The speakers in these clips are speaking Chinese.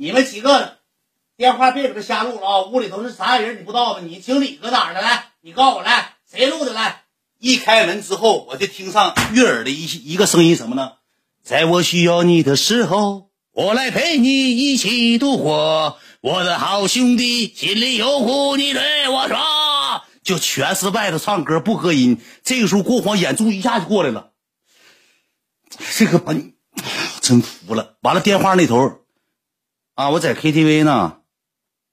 你们几个电话别搁这瞎录了啊！屋里头是啥人你不知道吗？你经理搁哪呢？来，你告诉我来，谁录的？来，一开门之后，我就听上悦耳的一一个声音，什么呢？在我需要你的时候，我来陪你一起度过。我的好兄弟，心里有苦你对我说。就全是外头唱歌不合音。这个时候，郭黄眼珠一下就过来了。这个把你真服了。完了，电话那头啊，我在 KTV 呢，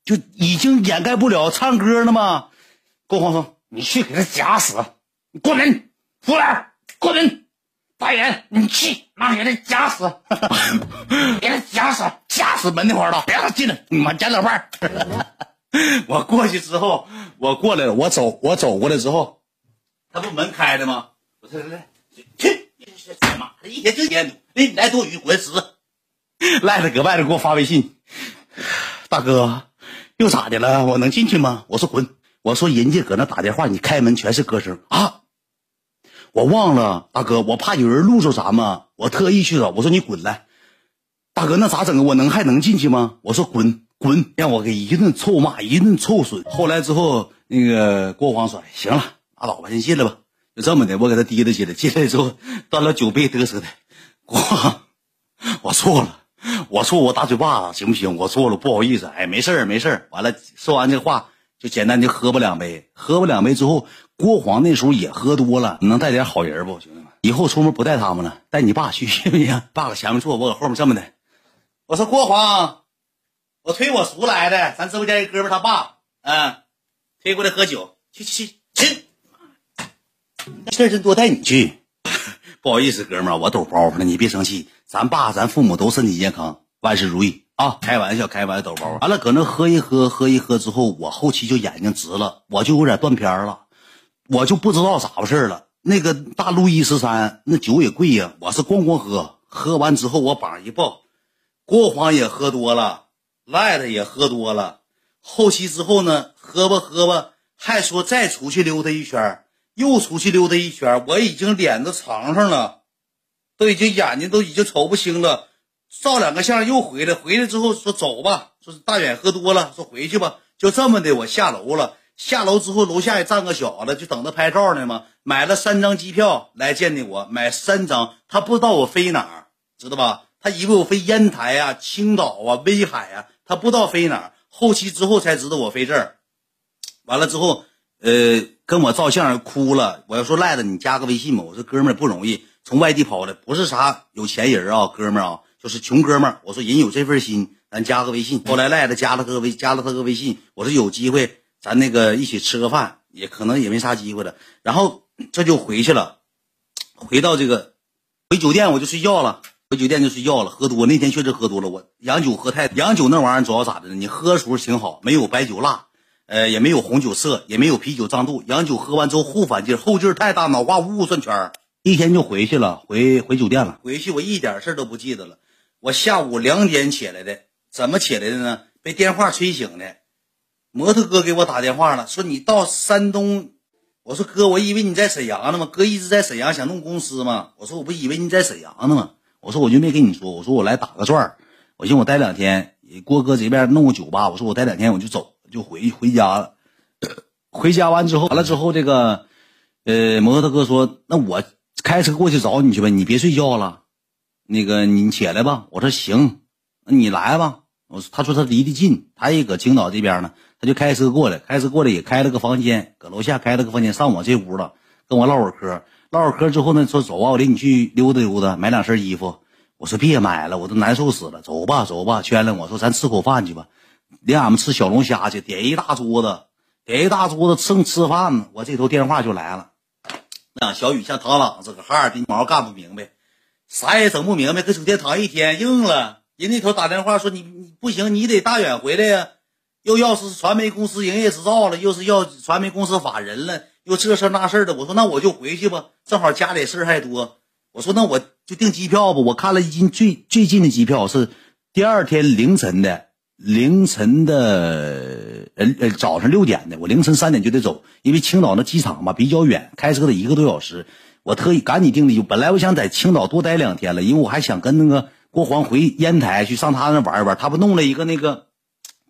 就已经掩盖不了唱歌了吗？郭黄说：“你去给他夹死，你关门服务员，关门。大爷，你去，妈给他夹死，给他夹死，夹死门那块了，别让他进来，你妈夹两半。我过去之后，我过来了，我走，我走过来之后，他不门开的吗？我说来来去，妈的，一天就烟毒，哎，你来多余，滚死！赖子搁外头给我发微信，大哥，又咋的了？我能进去吗？我说滚！我说人家搁那打电话，你开门全是歌声啊！我忘了，大哥，我怕有人录着咱们，我特意去找。我说你滚来，大哥，那咋整？我能还能进去吗？我说滚滚，让我给一顿臭骂，一顿臭损。后来之后，那个郭黄说：“行了，拉倒吧，先进来吧。”就这么的，我给他提溜进来。进来之后，端了酒杯嘚瑟的，郭黄，我错了，我错，我打嘴巴子行不行？我错了，不好意思。哎，没事儿，没事儿。完了，说完这话，就简单的喝吧两杯。喝吧两杯之后。郭黄那时候也喝多了，你能带点好人不，兄弟们？以后出门不带他们了，带你爸去行不行？爸搁前面坐，我搁后面这么的。我说郭黄，我推我叔来的，咱直播间一哥们他爸，嗯，推过来喝酒，去去去去。事儿真多，带你去。不好意思，哥们我抖包袱了，你别生气。咱爸、咱父母都身体健康，万事如意啊！开玩笑，开玩笑，抖包。完了，搁那喝一喝，喝一喝之后，我后期就眼睛直了，我就有点断片了。我就不知道咋回事了。那个大路易十三那酒也贵呀，我是咣咣喝，喝完之后我膀一抱，郭黄也喝多了，赖的也喝多了。后期之后呢，喝吧喝吧，还说再出去溜达一圈，又出去溜达一圈。我已经脸都长上了，都已经眼睛都已经瞅不清了，照两个相又回来。回来之后说走吧，说是大远喝多了，说回去吧。就这么的，我下楼了。下楼之后，楼下也站个小子，就等着拍照呢嘛。买了三张机票来见的我，买三张。他不知道我飞哪儿，知道吧？他以为我飞烟台啊、青岛啊、威海啊，他不知道飞哪儿。后期之后才知道我飞这儿。完了之后，呃，跟我照相哭了。我要说赖子，你加个微信吧。我说哥们儿不容易，从外地跑的，不是啥有钱人啊，哥们儿啊，就是穷哥们儿。我说人有这份心，咱加个微信。后来赖子加了个微，加了他个微信。我说有机会。咱那个一起吃个饭，也可能也没啥机会了。然后这就回去了，回到这个回酒店我就睡觉了，回酒店就睡觉了。喝多那天确实喝多了，我洋酒喝太洋酒那玩意儿主要咋的呢？你喝的时候挺好，没有白酒辣，呃，也没有红酒涩，也没有啤酒胀肚。洋酒喝完之后后反劲，后劲太大，脑瓜呜呜转圈儿一天就回去了，回回酒店了。回去我一点事都不记得了。我下午两点起来的，怎么起来的呢？被电话催醒的。摩托哥给我打电话了，说你到山东。我说哥，我以为你在沈阳呢嘛。哥一直在沈阳想弄公司嘛。我说我不以为你在沈阳呢嘛。我说我就没跟你说。我说我来打个转儿，我寻思我待两天。郭哥这边弄个酒吧，我说我待两天我就走，就回回家了。回家完之后，完了之后，这个呃，摩托哥说，那我开车过去找你去呗，你别睡觉了。那个你起来吧。我说行，你来吧。我说他说他离得近，他也搁青岛这边呢。他就开车过来，开车过来也开了个房间，搁楼下开了个房间，上我这屋了，跟我唠会嗑。唠会嗑之后呢，说走啊，我领你去溜达溜达，买两身衣服。我说别买了，我都难受死了。走吧，走吧，圈了。我说咱吃口饭去吧，领俺们吃小龙虾去，点一大桌子，点一大桌子，正吃饭呢，我这头电话就来了。那小雨像螳螂似的，哈尔滨毛干不明白，啥也整不明白，搁酒店躺一天，硬了。人那头打电话说你你不行，你得大远回来呀。又要是传媒公司营业执照了，又是要传媒公司法人了，又这事那事的。我说那我就回去吧，正好家里事儿还多。我说那我就订机票吧。我看了一近最最近的机票是第二天凌晨的，凌晨的呃呃早上六点的。我凌晨三点就得走，因为青岛那机场嘛比较远，开车得一个多小时。我特意赶紧订的，本来我想在青岛多待两天了，因为我还想跟那个。郭黄回烟台去上他那玩一玩，他不弄了一个那个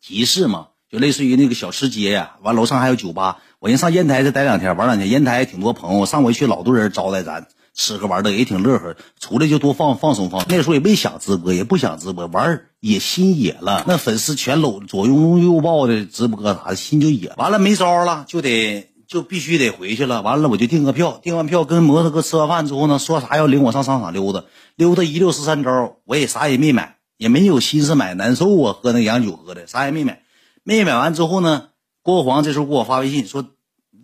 集市嘛？就类似于那个小吃街呀。完楼上还有酒吧，我先上烟台再待两天玩两天。烟台挺多朋友，上回去老多人招待咱吃喝玩乐，也挺乐呵。出来就多放放松放松。那时候也没想直播，也不想直播，玩也心野了。那粉丝全搂左拥右抱的直播啥的，心就野。完了没招了，就得。就必须得回去了，完了我就订个票，订完票跟摩托哥吃完饭之后呢，说啥要领我上商场溜达，溜达一溜十三招，我也啥也没买，也没有心思买，难受啊，喝那洋酒喝的，啥也没买，没买完之后呢，郭黄这时候给我发微信说，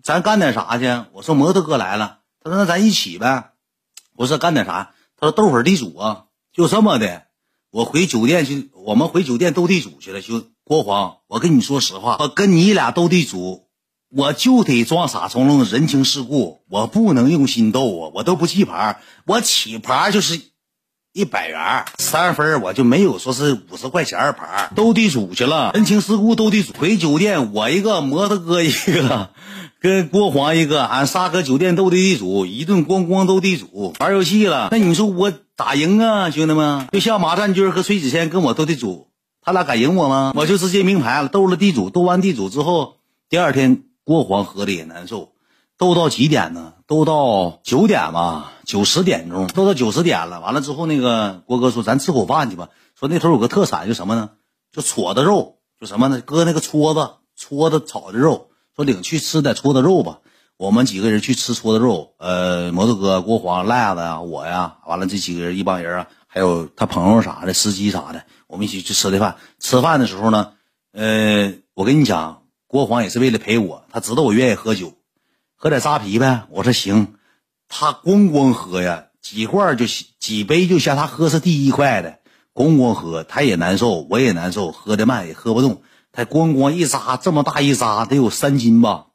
咱干点啥去？我说摩托哥来了，他说那咱一起呗，我说干点啥？他说斗会地主啊，就这么的，我回酒店去，我们回酒店斗地主去了，就郭黄，我跟你说实话，我跟你俩斗地主。我就得装傻充愣，人情世故，我不能用心斗啊！我都不记牌，我起牌就是一百元三分，我就没有说是五十块钱二牌。斗地主去了，人情世故斗地主。回酒店，我一个摩托哥一个，跟郭黄一个，俺仨搁酒店斗地主，一顿咣咣斗地主，玩游戏了。那你说我打赢啊，兄弟们？就像马占军和崔子谦跟我斗地主，他俩敢赢我吗？我就直接明牌了，斗了地主，斗完地主之后，第二天。郭黄喝的也难受，斗到几点呢？斗到九点吧，九十点钟，斗到九十点了。完了之后，那个郭哥说：“咱吃口饭去吧。”说那头有个特产，就什么呢？就撮子肉，就什么呢？搁那个撮子，撮子炒的肉。说领去吃点撮子肉吧。我们几个人去吃撮子肉。呃，摩托哥、郭黄、赖子呀，我呀，完了这几个人一帮人啊，还有他朋友啥的，司机啥的，我们一起去吃的饭。吃饭的时候呢，呃，我跟你讲。郭黄也是为了陪我，他知道我愿意喝酒，喝点扎啤呗。我说行，他咣咣喝呀，几罐就几杯就像他喝是第一块的，咣咣喝，他也难受，我也难受，喝的慢也喝不动。他咣咣一扎，这么大一扎得有三斤吧，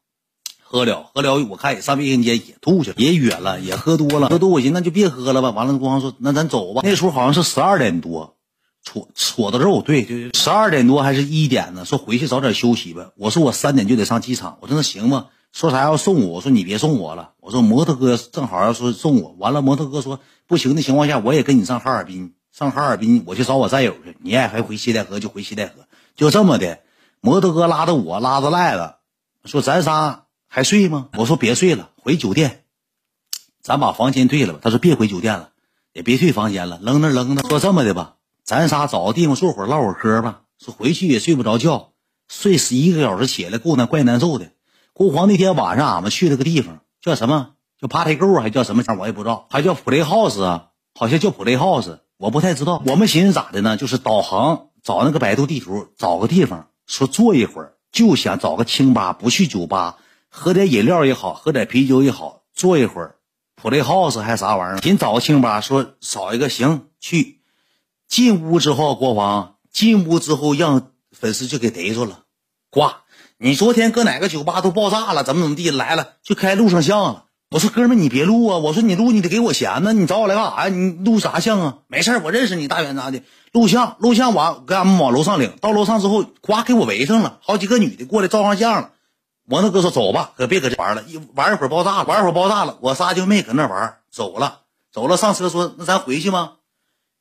喝了喝了，我看也上卫生间也吐去了，也哕了，也喝多了，喝多我寻思那就别喝了吧。完了，光说那咱走吧。那时候好像是十二点多。搓搓的肉，对对对，十二点多还是一点呢？说回去早点休息吧。我说我三点就得上机场。我说那行吗？说啥要送我？我说你别送我了。我说摩托哥正好要说送我。完了，摩托哥说不行的情况下，我也跟你上哈尔滨。上哈尔滨我去找我战友去。你爱还回西戴河就回西戴河，就这么的。摩托哥拉着我，拉着赖子，说咱仨还睡吗？我说别睡了，回酒店，咱把房间退了吧。他说别回酒店了，也别退房间了，扔那扔那。说这么的吧。咱仨找个地方坐会儿唠会儿嗑吧。说回去也睡不着觉，睡十一个小时起来够难怪难受的。郭黄那天晚上俺们去了个地方，叫什么？叫 Party Go 还叫什么？我也不知道，还叫 Play House 啊？好像叫 Play House，我不太知道。我们寻思咋的呢？就是导航找那个百度地图，找个地方说坐一会儿，就想找个清吧，不去酒吧，喝点饮料也好，喝点啤酒也好，坐一会儿。Play House 还啥玩意儿？寻找个清吧，说找一个行去。进屋之后，国王进屋之后让粉丝就给逮住了，挂！你昨天搁哪个酒吧都爆炸了，怎么怎么地来了就开录上相了。我说哥们你别录啊！我说你录你得给我钱呢，你找我来干啥呀？你录啥相啊？没事我认识你大远咋的？录像录像完给俺们往楼上领，到楼上之后，呱给我围上了，好几个女的过来照上相了。摩托哥说走吧，可别搁这玩了，一玩一会儿爆炸了，玩一会儿爆炸了，我仨就没搁那玩，走了走了上车说那咱回去吗？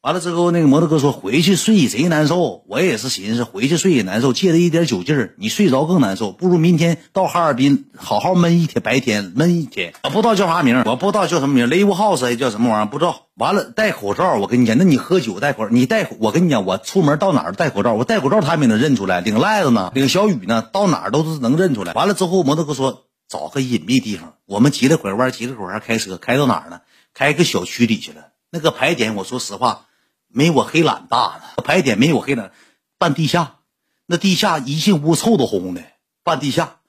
完了之后，那个摩托哥说回去睡贼难受，我也是寻思回去睡也难受，借着一点酒劲儿，你睡着更难受，不如明天到哈尔滨好好闷一天，白天闷一天。我不知道叫啥名，我不知道叫什么名，Live House 还叫什么玩意儿，不知道。完了戴口罩，我跟你讲，那你喝酒戴口，你戴我跟你讲，我出门到哪儿戴口罩，我戴口罩他们也能认出来。领赖子呢，领小雨呢，到哪儿都是能认出来。完了之后，摩托哥说找个隐秘地方，我们急了拐弯，急了拐弯开车开到哪儿呢？开个小区里去了。那个牌点，我说实话。没我黑懒大呢，排点没我黑懒，半地下，那地下一进屋臭的烘的，半地下，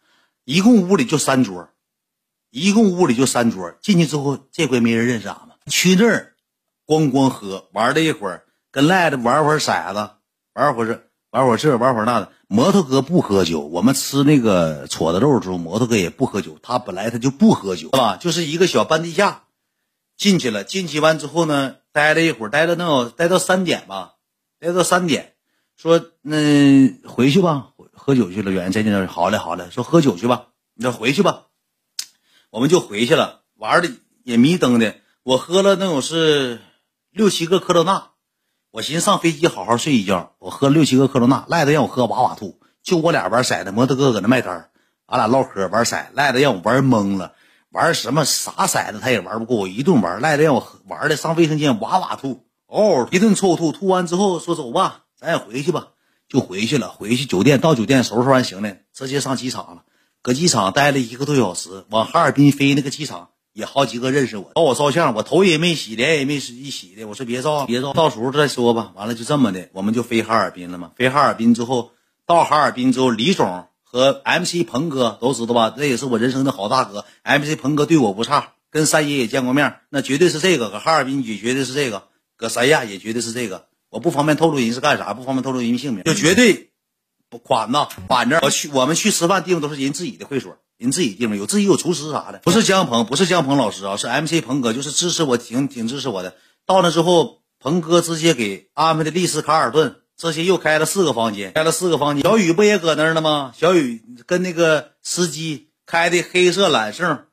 一共屋里就三桌，一共屋里就三桌，进去之后这回没人认识俺们，去那儿，咣咣喝，玩了一会儿，跟赖子玩会儿骰子，玩会儿这，玩会儿这，玩会儿那的。摩托哥不喝酒，我们吃那个撮子肉的时候，摩托哥也不喝酒，他本来他就不喝酒，是吧？就是一个小半地下，进去了，进去完之后呢。待了一会儿，待到能有待到三点吧，待到三点，说那回去吧，喝酒去了。远在那好嘞好嘞，说喝酒去吧，那回去吧，我们就回去了。玩的也迷瞪的，我喝了能有是六七个科罗娜，我寻思上飞机好好睡一觉，我喝六七个科罗娜，赖的让我喝哇哇吐，就我俩玩骰子，摩托哥搁那卖单俺俩唠嗑玩骰，赖的让我玩懵了，玩什么啥骰子他也玩不过我，一顿玩，赖的让我玩的上卫生间哇哇吐，哦一顿臭吐，吐完之后说走吧，咱也回去吧，就回去了，回去酒店到酒店收拾完行李，直接上机场了，搁机场待了一个多小时，往哈尔滨飞那个机场。也好几个认识我，找我照相，我头也没洗，脸也没洗一洗的。我说别照，别照，到时候再说吧。完了就这么的，我们就飞哈尔滨了嘛。飞哈尔滨之后，到哈尔滨之后，李总和 MC 鹏哥都知道吧？这也是我人生的好大哥。MC 鹏哥对我不差，跟三爷也见过面，那绝对是这个。搁哈尔滨也绝对是这个，搁三亚也绝对是这个。我不方便透露人是干啥，不方便透露人姓名，就绝对不款呐。反正我去，我们去吃饭地方都是人自己的会所。人自己地方有自己有厨师啥的，不是江鹏，不是江鹏老师啊，是 MC 鹏哥，就是支持我，挺挺支持我的。到那之后，鹏哥直接给安排的丽思卡尔顿，这些又开了四个房间，开了四个房间。小雨不也搁那儿呢吗？小雨跟那个司机开的黑色揽胜，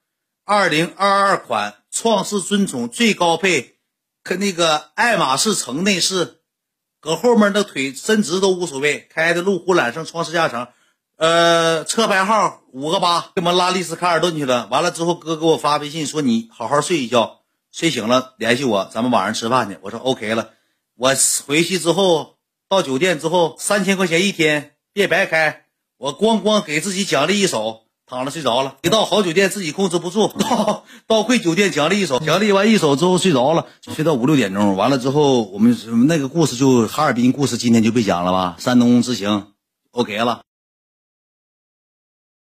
二零二二款创世尊宠最高配，跟那个爱马仕橙内饰，搁后面的腿伸直都无所谓，开的路虎揽胜创世加长。呃，车牌号五个八，给我们拉丽思卡尔顿去了。完了之后，哥给我发微信说：“你好好睡一觉，睡醒了联系我，咱们晚上吃饭去。”我说：“OK 了。”我回去之后，到酒店之后，三千块钱一天，别白开。我咣咣给自己奖励一手，躺着睡着了。一到好酒店，自己控制不住，到到贵酒店奖励一手，奖励完一手之后睡着了，睡到五六点钟。完了之后，我们那个故事就哈尔滨故事，今天就别讲了吧。山东之行，OK 了。